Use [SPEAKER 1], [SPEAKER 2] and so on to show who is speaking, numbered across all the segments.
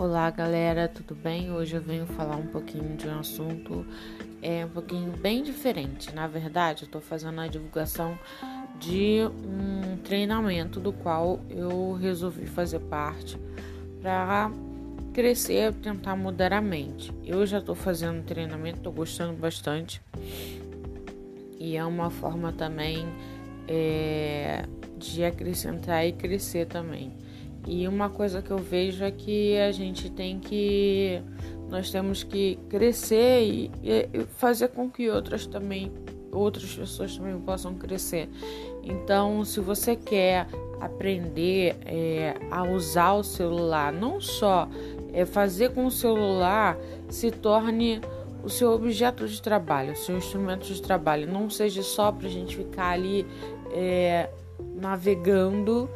[SPEAKER 1] Olá galera, tudo bem? Hoje eu venho falar um pouquinho de um assunto é, um pouquinho bem diferente. Na verdade, eu estou fazendo a divulgação de um treinamento do qual eu resolvi fazer parte para crescer, tentar mudar a mente. Eu já estou fazendo treinamento, estou gostando bastante e é uma forma também é, de acrescentar e crescer também. E uma coisa que eu vejo é que a gente tem que nós temos que crescer e, e fazer com que outras também outras pessoas também possam crescer. Então, se você quer aprender é, a usar o celular, não só é, fazer com o celular se torne o seu objeto de trabalho, o seu instrumento de trabalho, não seja só para a gente ficar ali é, navegando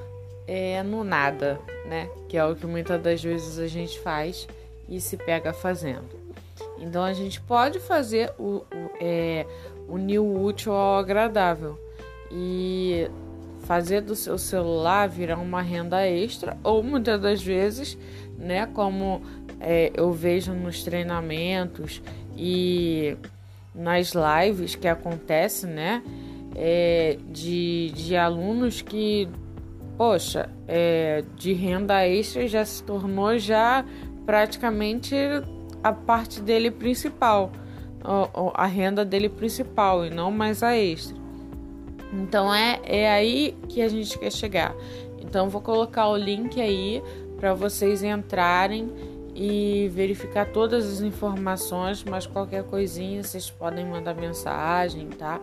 [SPEAKER 1] é, no nada, né? Que é o que muitas das vezes a gente faz e se pega fazendo. Então a gente pode fazer o, o, é, o útil ao agradável e fazer do seu celular virar uma renda extra ou muitas das vezes, né? Como é, eu vejo nos treinamentos e nas lives que acontecem, né? É, de, de alunos que poxa, é, de renda extra já se tornou já praticamente a parte dele principal, a renda dele principal e não mais a extra. Então é, é aí que a gente quer chegar. Então vou colocar o link aí para vocês entrarem e verificar todas as informações, mas qualquer coisinha vocês podem mandar mensagem, tá?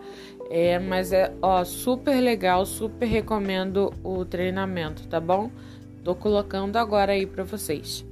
[SPEAKER 1] É, mas é ó, super legal, super recomendo o treinamento, tá bom? Tô colocando agora aí para vocês.